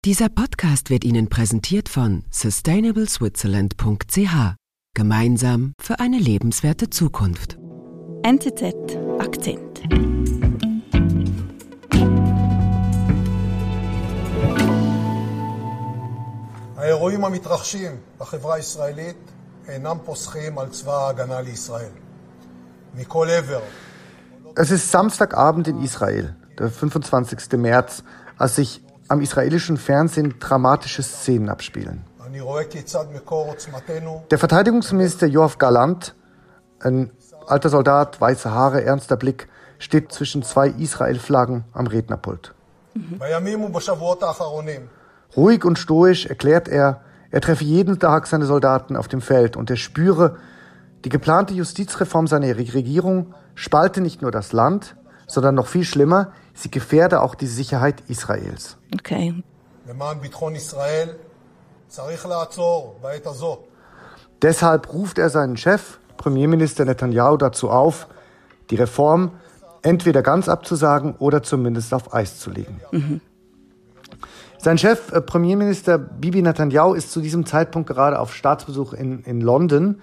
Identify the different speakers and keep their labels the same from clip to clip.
Speaker 1: Dieser Podcast wird Ihnen präsentiert von sustainableswitzerland.ch. Gemeinsam für eine lebenswerte Zukunft.
Speaker 2: NZZ Akzent.
Speaker 3: האירועים המתרחשים בחברה הישראלית אינם פוסחים על צבא ההגנה לישראל. מכל עבר.
Speaker 4: Es ist Samstagabend in Israel, der 25. März, als sich am israelischen Fernsehen dramatische Szenen abspielen. Der Verteidigungsminister Joachim Galant, ein alter Soldat, weiße Haare, ernster Blick, steht zwischen zwei Israel-Flaggen am Rednerpult.
Speaker 3: Mhm.
Speaker 4: Ruhig und stoisch erklärt er, er treffe jeden Tag seine Soldaten auf dem Feld und er spüre, die geplante Justizreform seiner Regierung spalte nicht nur das Land, sondern noch viel schlimmer, Sie gefährde auch die Sicherheit Israels.
Speaker 2: Okay.
Speaker 4: Deshalb ruft er seinen Chef, Premierminister Netanyahu, dazu auf, die Reform entweder ganz abzusagen oder zumindest auf Eis zu legen. Mhm. Sein Chef, äh, Premierminister Bibi Netanyahu, ist zu diesem Zeitpunkt gerade auf Staatsbesuch in, in London.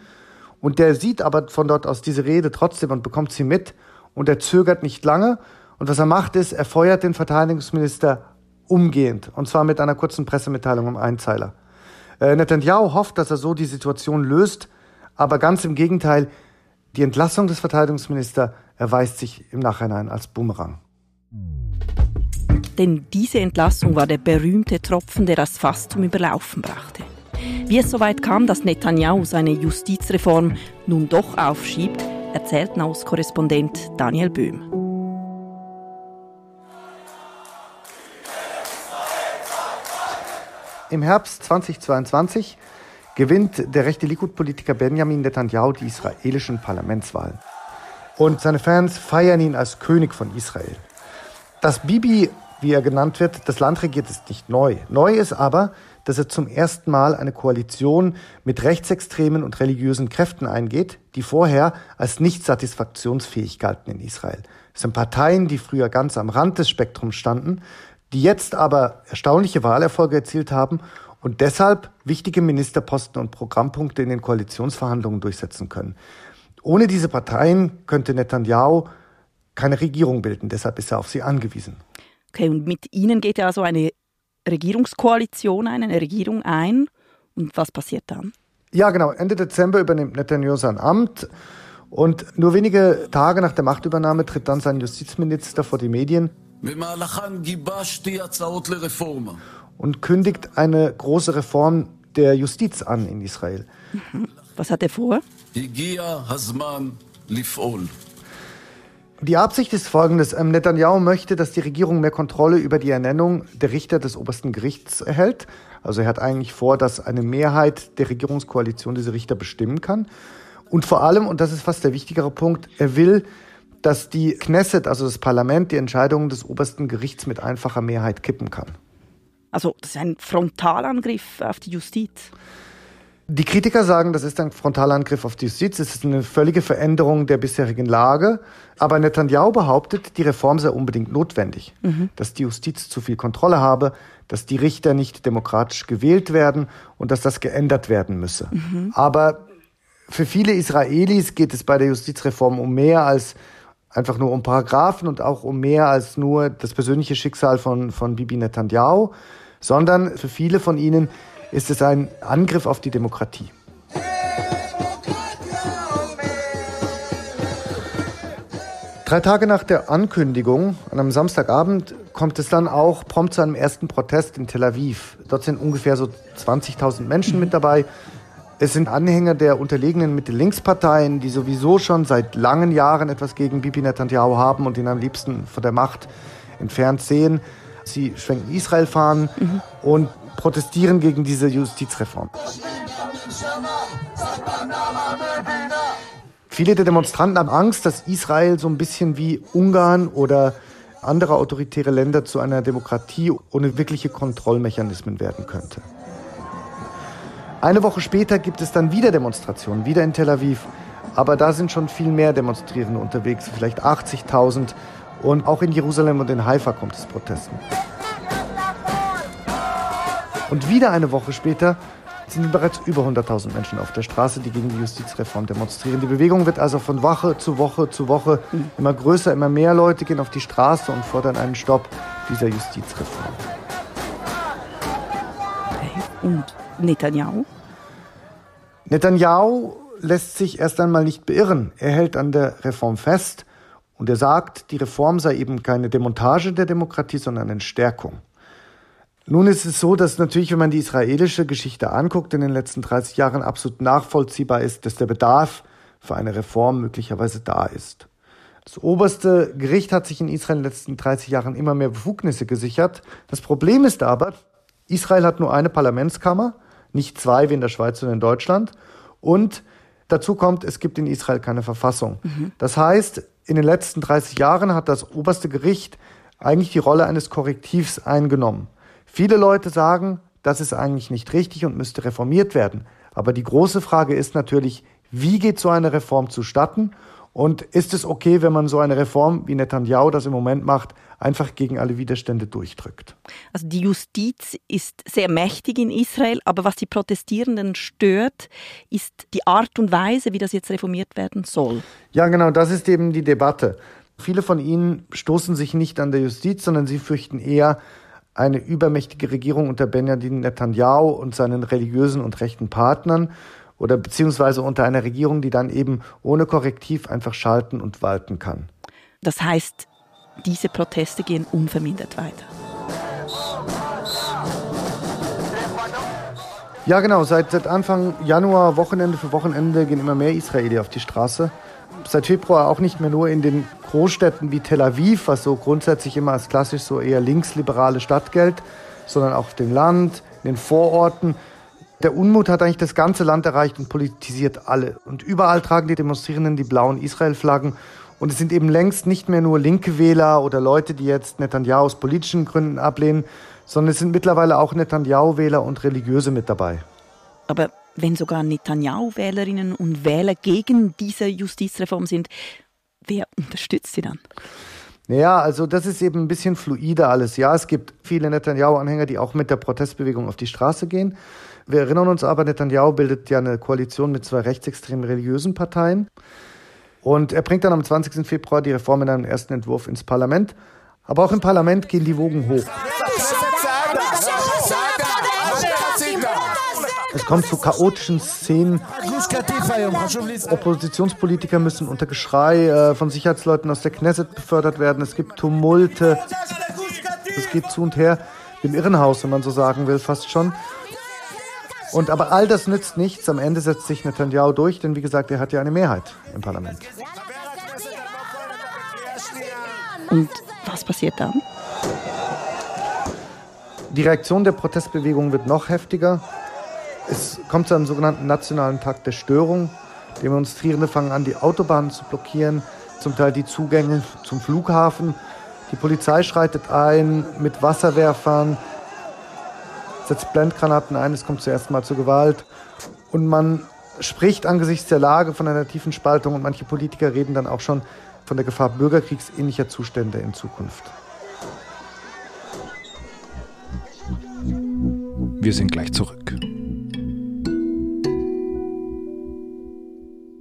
Speaker 4: Und der sieht aber von dort aus diese Rede trotzdem und bekommt sie mit. Und er zögert nicht lange und was er macht ist, er feuert den Verteidigungsminister umgehend und zwar mit einer kurzen Pressemitteilung um einen Zeiler. Äh, Netanyahu hofft, dass er so die Situation löst, aber ganz im Gegenteil, die Entlassung des Verteidigungsministers erweist sich im Nachhinein als Bumerang.
Speaker 2: Denn diese Entlassung war der berühmte Tropfen, der das Fass zum Überlaufen brachte. Wie es soweit kam, dass Netanyahu seine Justizreform nun doch aufschiebt, erzählt Naus-Korrespondent Daniel Böhm.
Speaker 4: Im Herbst 2022 gewinnt der rechte Likud-Politiker Benjamin Netanyahu die israelischen Parlamentswahlen. Und seine Fans feiern ihn als König von Israel. Dass Bibi, wie er genannt wird, das Land regiert, ist nicht neu. Neu ist aber, dass er zum ersten Mal eine Koalition mit rechtsextremen und religiösen Kräften eingeht, die vorher als nicht satisfaktionsfähig galten in Israel. Es sind Parteien, die früher ganz am Rand des Spektrums standen, die jetzt aber erstaunliche Wahlerfolge erzielt haben und deshalb wichtige Ministerposten und Programmpunkte in den Koalitionsverhandlungen durchsetzen können. Ohne diese Parteien könnte Netanyahu keine Regierung bilden, deshalb ist er auf sie angewiesen.
Speaker 2: Okay, und mit Ihnen geht ja also eine Regierungskoalition ein, eine Regierung ein. Und was passiert dann?
Speaker 4: Ja, genau. Ende Dezember übernimmt Netanyahu sein Amt und nur wenige Tage nach der Machtübernahme tritt dann sein Justizminister vor die Medien und kündigt eine große Reform der Justiz an in Israel.
Speaker 2: Was hat er vor?
Speaker 4: Die Absicht ist folgendes. Ähm, Netanyahu möchte, dass die Regierung mehr Kontrolle über die Ernennung der Richter des obersten Gerichts erhält. Also er hat eigentlich vor, dass eine Mehrheit der Regierungskoalition diese Richter bestimmen kann. Und vor allem, und das ist fast der wichtigere Punkt, er will, dass die Knesset, also das Parlament, die Entscheidungen des obersten Gerichts mit einfacher Mehrheit kippen kann.
Speaker 2: Also, das ist ein Frontalangriff auf die Justiz.
Speaker 4: Die Kritiker sagen, das ist ein Frontalangriff auf die Justiz, es ist eine völlige Veränderung der bisherigen Lage. Aber Netanyahu behauptet, die Reform sei unbedingt notwendig, dass die Justiz zu viel Kontrolle habe, dass die Richter nicht demokratisch gewählt werden und dass das geändert werden müsse. Aber für viele Israelis geht es bei der Justizreform um mehr als einfach nur um Paragraphen und auch um mehr als nur das persönliche Schicksal von, von Bibi Netanyahu, sondern für viele von ihnen ist es ein Angriff auf die Demokratie. Drei Tage nach der Ankündigung, an einem Samstagabend, kommt es dann auch prompt zu einem ersten Protest in Tel Aviv. Dort sind ungefähr so 20.000 Menschen mit dabei. Es sind Anhänger der unterlegenen Mitte-Links-Parteien, die sowieso schon seit langen Jahren etwas gegen Bibi Netanyahu haben und ihn am liebsten von der Macht entfernt sehen. Sie schwenken Israel-Fahnen und protestieren gegen diese Justizreform. Viele der Demonstranten haben Angst, dass Israel so ein bisschen wie Ungarn oder andere autoritäre Länder zu einer Demokratie ohne wirkliche Kontrollmechanismen werden könnte. Eine Woche später gibt es dann wieder Demonstrationen, wieder in Tel Aviv. Aber da sind schon viel mehr Demonstrierende unterwegs, vielleicht 80.000. Und auch in Jerusalem und in Haifa kommt es Protesten. Und wieder eine Woche später sind bereits über 100.000 Menschen auf der Straße, die gegen die Justizreform demonstrieren. Die Bewegung wird also von Woche zu Woche zu Woche immer größer, immer mehr Leute gehen auf die Straße und fordern einen Stopp dieser Justizreform.
Speaker 2: Und Netanyahu?
Speaker 4: Netanyahu lässt sich erst einmal nicht beirren. Er hält an der Reform fest und er sagt, die Reform sei eben keine Demontage der Demokratie, sondern eine Stärkung. Nun ist es so, dass natürlich, wenn man die israelische Geschichte anguckt, in den letzten 30 Jahren absolut nachvollziehbar ist, dass der Bedarf für eine Reform möglicherweise da ist. Das oberste Gericht hat sich in Israel in den letzten 30 Jahren immer mehr Befugnisse gesichert. Das Problem ist aber, Israel hat nur eine Parlamentskammer, nicht zwei wie in der Schweiz und in Deutschland. Und dazu kommt, es gibt in Israel keine Verfassung. Mhm. Das heißt, in den letzten 30 Jahren hat das oberste Gericht eigentlich die Rolle eines Korrektivs eingenommen. Viele Leute sagen, das ist eigentlich nicht richtig und müsste reformiert werden. Aber die große Frage ist natürlich, wie geht so eine Reform zustatten? Und ist es okay, wenn man so eine Reform, wie Netanyahu das im Moment macht, einfach gegen alle Widerstände durchdrückt?
Speaker 2: Also die Justiz ist sehr mächtig in Israel, aber was die Protestierenden stört, ist die Art und Weise, wie das jetzt reformiert werden soll.
Speaker 4: Ja, genau, das ist eben die Debatte. Viele von ihnen stoßen sich nicht an der Justiz, sondern sie fürchten eher, eine übermächtige Regierung unter Benjamin Netanyahu und seinen religiösen und rechten Partnern oder beziehungsweise unter einer Regierung, die dann eben ohne Korrektiv einfach schalten und walten kann.
Speaker 2: Das heißt, diese Proteste gehen unvermindert weiter.
Speaker 4: Ja, genau. Seit, seit Anfang Januar, Wochenende für Wochenende, gehen immer mehr Israelis auf die Straße. Seit Februar auch nicht mehr nur in den Großstädten wie Tel Aviv, was so grundsätzlich immer als klassisch so eher linksliberale Stadt gilt, sondern auch auf dem Land, in den Vororten. Der Unmut hat eigentlich das ganze Land erreicht und politisiert alle. Und überall tragen die Demonstrierenden die blauen Israel-Flaggen. Und es sind eben längst nicht mehr nur linke Wähler oder Leute, die jetzt Netanyahu aus politischen Gründen ablehnen, sondern es sind mittlerweile auch Netanyahu-Wähler und Religiöse mit dabei.
Speaker 2: Aber wenn sogar Netanyahu-Wählerinnen und Wähler gegen diese Justizreform sind, wer unterstützt sie dann?
Speaker 4: Naja, also das ist eben ein bisschen fluide alles. Ja, es gibt viele Netanyahu-Anhänger, die auch mit der Protestbewegung auf die Straße gehen. Wir erinnern uns aber, Netanyahu bildet ja eine Koalition mit zwei rechtsextremen religiösen Parteien. Und er bringt dann am 20. Februar die Reform in einem ersten Entwurf ins Parlament. Aber auch im Parlament gehen die Wogen hoch. Es kommt zu chaotischen Szenen. Oppositionspolitiker müssen unter Geschrei äh, von Sicherheitsleuten aus der Knesset befördert werden. Es gibt Tumulte. Es geht zu und her. Im Irrenhaus, wenn man so sagen will, fast schon. Und aber all das nützt nichts. Am Ende setzt sich Netanyahu durch, denn wie gesagt, er hat ja eine Mehrheit im Parlament.
Speaker 2: Und was passiert dann?
Speaker 4: Die Reaktion der Protestbewegung wird noch heftiger. Es kommt zu einem sogenannten nationalen Tag der Störung. Demonstrierende fangen an, die Autobahnen zu blockieren, zum Teil die Zugänge zum Flughafen. Die Polizei schreitet ein mit Wasserwerfern, setzt Blendgranaten ein, es kommt zuerst mal zu Gewalt. Und man spricht angesichts der Lage von einer tiefen Spaltung und manche Politiker reden dann auch schon von der Gefahr bürgerkriegsähnlicher Zustände in Zukunft.
Speaker 5: Wir sind gleich zurück.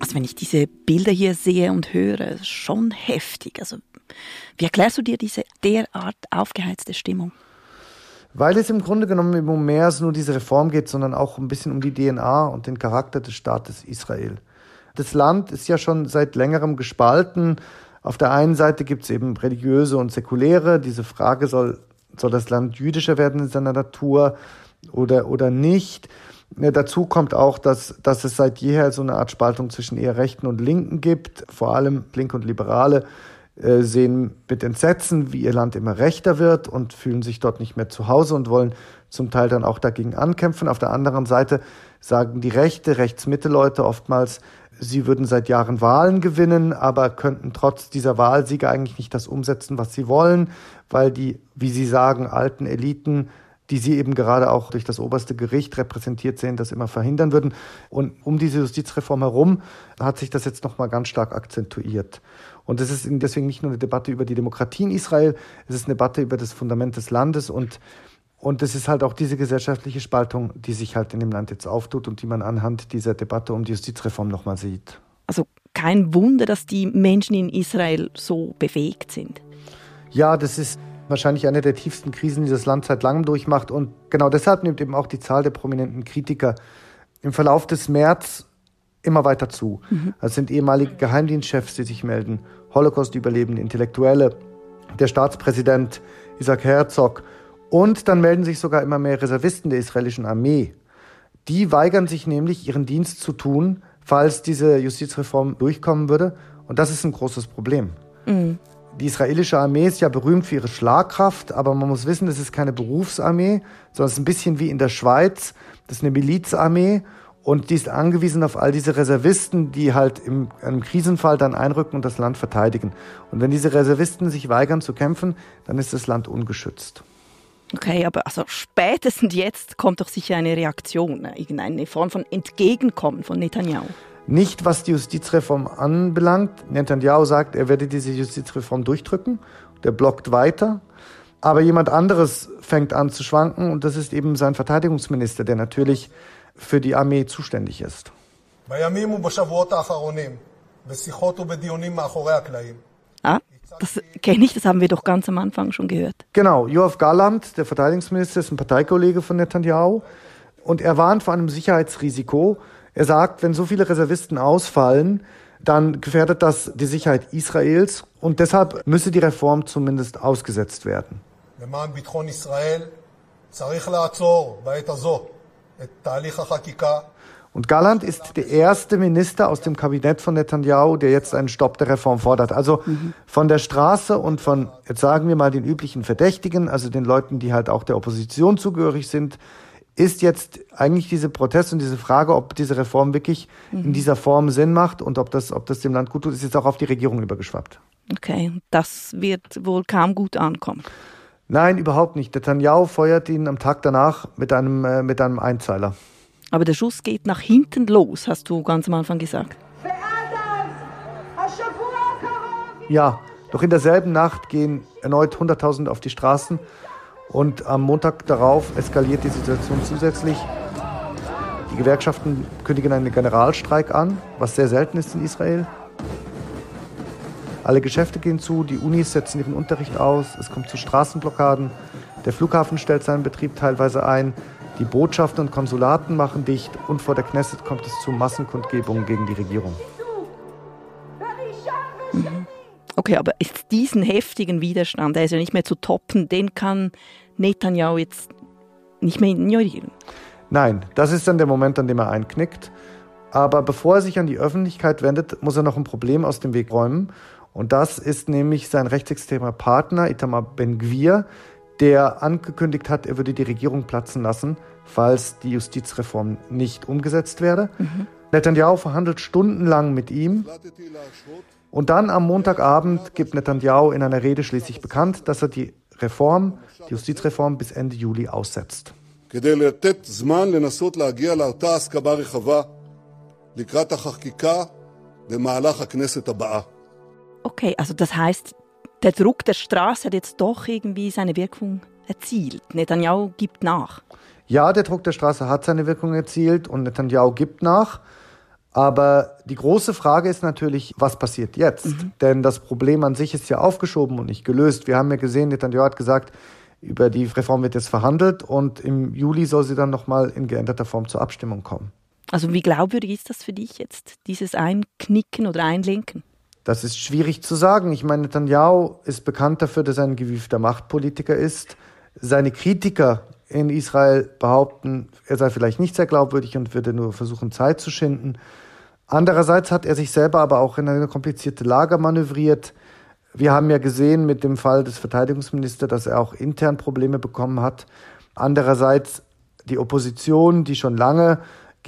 Speaker 2: Also wenn ich diese Bilder hier sehe und höre, schon heftig. Also wie erklärst du dir diese derart aufgeheizte Stimmung?
Speaker 4: Weil es im Grunde genommen um mehr als nur diese Reform geht, sondern auch ein bisschen um die DNA und den Charakter des Staates Israel. Das Land ist ja schon seit längerem gespalten. Auf der einen Seite gibt es eben religiöse und säkuläre. Diese Frage soll, soll das Land jüdischer werden in seiner Natur oder, oder nicht. Dazu kommt auch, dass, dass es seit jeher so eine Art Spaltung zwischen eher Rechten und Linken gibt, vor allem Linke und Liberale äh, sehen mit Entsetzen, wie ihr Land immer rechter wird und fühlen sich dort nicht mehr zu Hause und wollen zum Teil dann auch dagegen ankämpfen. Auf der anderen Seite sagen die rechte, Rechtsmittelleute oftmals, sie würden seit Jahren Wahlen gewinnen, aber könnten trotz dieser Wahlsiege eigentlich nicht das umsetzen, was sie wollen, weil die, wie sie sagen, alten Eliten die sie eben gerade auch durch das oberste Gericht repräsentiert sehen, das immer verhindern würden. Und um diese Justizreform herum hat sich das jetzt nochmal ganz stark akzentuiert. Und es ist deswegen nicht nur eine Debatte über die Demokratie in Israel, es ist eine Debatte über das Fundament des Landes und und es ist halt auch diese gesellschaftliche Spaltung, die sich halt in dem Land jetzt auftut und die man anhand dieser Debatte um die Justizreform nochmal sieht.
Speaker 2: Also kein Wunder, dass die Menschen in Israel so bewegt sind.
Speaker 4: Ja, das ist wahrscheinlich eine der tiefsten Krisen, die das Land seit langem durchmacht. Und genau deshalb nimmt eben auch die Zahl der prominenten Kritiker im Verlauf des März immer weiter zu. Mhm. Das sind ehemalige Geheimdienstchefs, die sich melden, Holocaust-Überlebende, Intellektuelle, der Staatspräsident Isaac Herzog. Und dann melden sich sogar immer mehr Reservisten der israelischen Armee. Die weigern sich nämlich, ihren Dienst zu tun, falls diese Justizreform durchkommen würde. Und das ist ein großes Problem. Mhm. Die israelische Armee ist ja berühmt für ihre Schlagkraft, aber man muss wissen, es ist keine Berufsarmee, sondern es ist ein bisschen wie in der Schweiz. Das ist eine Milizarmee und die ist angewiesen auf all diese Reservisten, die halt im einem Krisenfall dann einrücken und das Land verteidigen. Und wenn diese Reservisten sich weigern zu kämpfen, dann ist das Land ungeschützt.
Speaker 2: Okay, aber also spätestens jetzt kommt doch sicher eine Reaktion, ne? irgendeine Form von Entgegenkommen von Netanyahu.
Speaker 4: Nicht, was die Justizreform anbelangt. Netanyahu sagt, er werde diese Justizreform durchdrücken. Der blockt weiter. Aber jemand anderes fängt an zu schwanken und das ist eben sein Verteidigungsminister, der natürlich für die Armee zuständig ist.
Speaker 2: Ah, das kenne ich, das haben wir doch ganz am Anfang schon gehört.
Speaker 4: Genau, Joachim Galland, der Verteidigungsminister, ist ein Parteikollege von Netanyahu und er warnt vor einem Sicherheitsrisiko, er sagt, wenn so viele Reservisten ausfallen, dann gefährdet das die Sicherheit Israels und deshalb müsse die Reform zumindest ausgesetzt werden. Und Galland ist der erste Minister aus dem Kabinett von Netanyahu, der jetzt einen Stopp der Reform fordert. Also mhm. von der Straße und von, jetzt sagen wir mal, den üblichen Verdächtigen, also den Leuten, die halt auch der Opposition zugehörig sind, ist jetzt eigentlich diese Protest und diese Frage, ob diese Reform wirklich mhm. in dieser Form Sinn macht und ob das, ob das dem Land gut tut, ist jetzt auch auf die Regierung übergeschwappt.
Speaker 2: Okay, das wird wohl kaum gut ankommen.
Speaker 4: Nein, überhaupt nicht. Netanyahu feuert ihn am Tag danach mit einem, äh, mit einem Einzeiler.
Speaker 2: Aber der Schuss geht nach hinten los, hast du ganz am Anfang gesagt.
Speaker 4: Ja, doch in derselben Nacht gehen erneut 100.000 auf die Straßen und am Montag darauf eskaliert die Situation zusätzlich. Die Gewerkschaften kündigen einen Generalstreik an, was sehr selten ist in Israel. Alle Geschäfte gehen zu, die Unis setzen ihren Unterricht aus, es kommt zu Straßenblockaden, der Flughafen stellt seinen Betrieb teilweise ein, die Botschaften und Konsulaten machen dicht und vor der Knesset kommt es zu Massenkundgebungen gegen die Regierung.
Speaker 2: Okay, aber ist diesen heftigen Widerstand, der ist ja nicht mehr zu toppen, den kann Netanyahu jetzt nicht mehr ignorieren.
Speaker 4: Nein, das ist dann der Moment, an dem er einknickt. Aber bevor er sich an die Öffentlichkeit wendet, muss er noch ein Problem aus dem Weg räumen. Und das ist nämlich sein rechtsextremer Partner Itamar Ben-Gvir, der angekündigt hat, er würde die Regierung platzen lassen, falls die Justizreform nicht umgesetzt werde. Mhm. Netanyahu verhandelt stundenlang mit ihm und dann am Montagabend gibt Netanyahu in einer Rede schließlich bekannt, dass er die Reform, die Justizreform bis Ende Juli aussetzt.
Speaker 2: Okay, also das heißt, der Druck der Straße hat jetzt doch irgendwie seine Wirkung erzielt. Netanyahu gibt nach.
Speaker 4: Ja, der Druck der Straße hat seine Wirkung erzielt und Netanyahu gibt nach. Aber die große Frage ist natürlich, was passiert jetzt? Mhm. Denn das Problem an sich ist ja aufgeschoben und nicht gelöst. Wir haben ja gesehen, Netanyahu hat gesagt, über die Reform wird jetzt verhandelt und im Juli soll sie dann nochmal in geänderter Form zur Abstimmung kommen.
Speaker 2: Also wie glaubwürdig ist das für dich jetzt, dieses Einknicken oder Einlenken?
Speaker 4: Das ist schwierig zu sagen. Ich meine, Netanyahu ist bekannt dafür, dass er ein gewiefter Machtpolitiker ist. Seine Kritiker in Israel behaupten, er sei vielleicht nicht sehr glaubwürdig und würde nur versuchen, Zeit zu schinden. Andererseits hat er sich selber aber auch in eine komplizierte Lage manövriert. Wir haben ja gesehen mit dem Fall des Verteidigungsministers, dass er auch intern Probleme bekommen hat. Andererseits die Opposition, die schon lange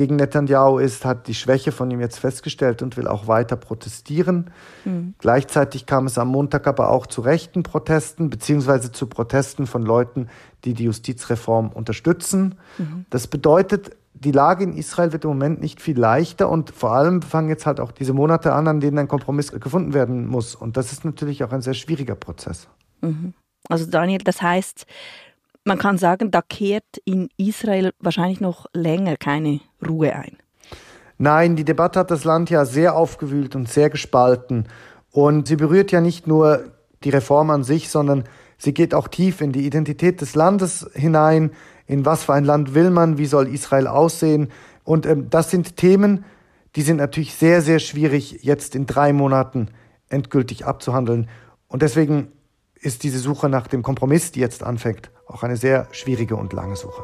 Speaker 4: gegen Netanyahu ist, hat die Schwäche von ihm jetzt festgestellt und will auch weiter protestieren. Mhm. Gleichzeitig kam es am Montag aber auch zu rechten Protesten, beziehungsweise zu Protesten von Leuten, die die Justizreform unterstützen. Mhm. Das bedeutet, die Lage in Israel wird im Moment nicht viel leichter und vor allem fangen jetzt halt auch diese Monate an, an denen ein Kompromiss gefunden werden muss. Und das ist natürlich auch ein sehr schwieriger Prozess.
Speaker 2: Mhm. Also Daniel, das heißt, man kann sagen, da kehrt in Israel wahrscheinlich noch länger keine Ruhe ein.
Speaker 4: Nein, die Debatte hat das Land ja sehr aufgewühlt und sehr gespalten. Und sie berührt ja nicht nur die Reform an sich, sondern sie geht auch tief in die Identität des Landes hinein. In was für ein Land will man? Wie soll Israel aussehen? Und ähm, das sind Themen, die sind natürlich sehr, sehr schwierig jetzt in drei Monaten endgültig abzuhandeln. Und deswegen ist diese Suche nach dem Kompromiss, die jetzt anfängt, auch eine sehr schwierige und lange Suche.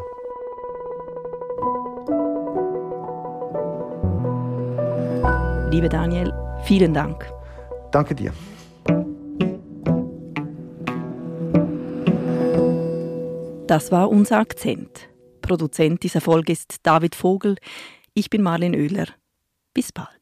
Speaker 2: Liebe Daniel, vielen Dank.
Speaker 4: Danke dir.
Speaker 2: Das war unser Akzent. Produzent dieser Folge ist David Vogel. Ich bin Marlene Oehler. Bis bald.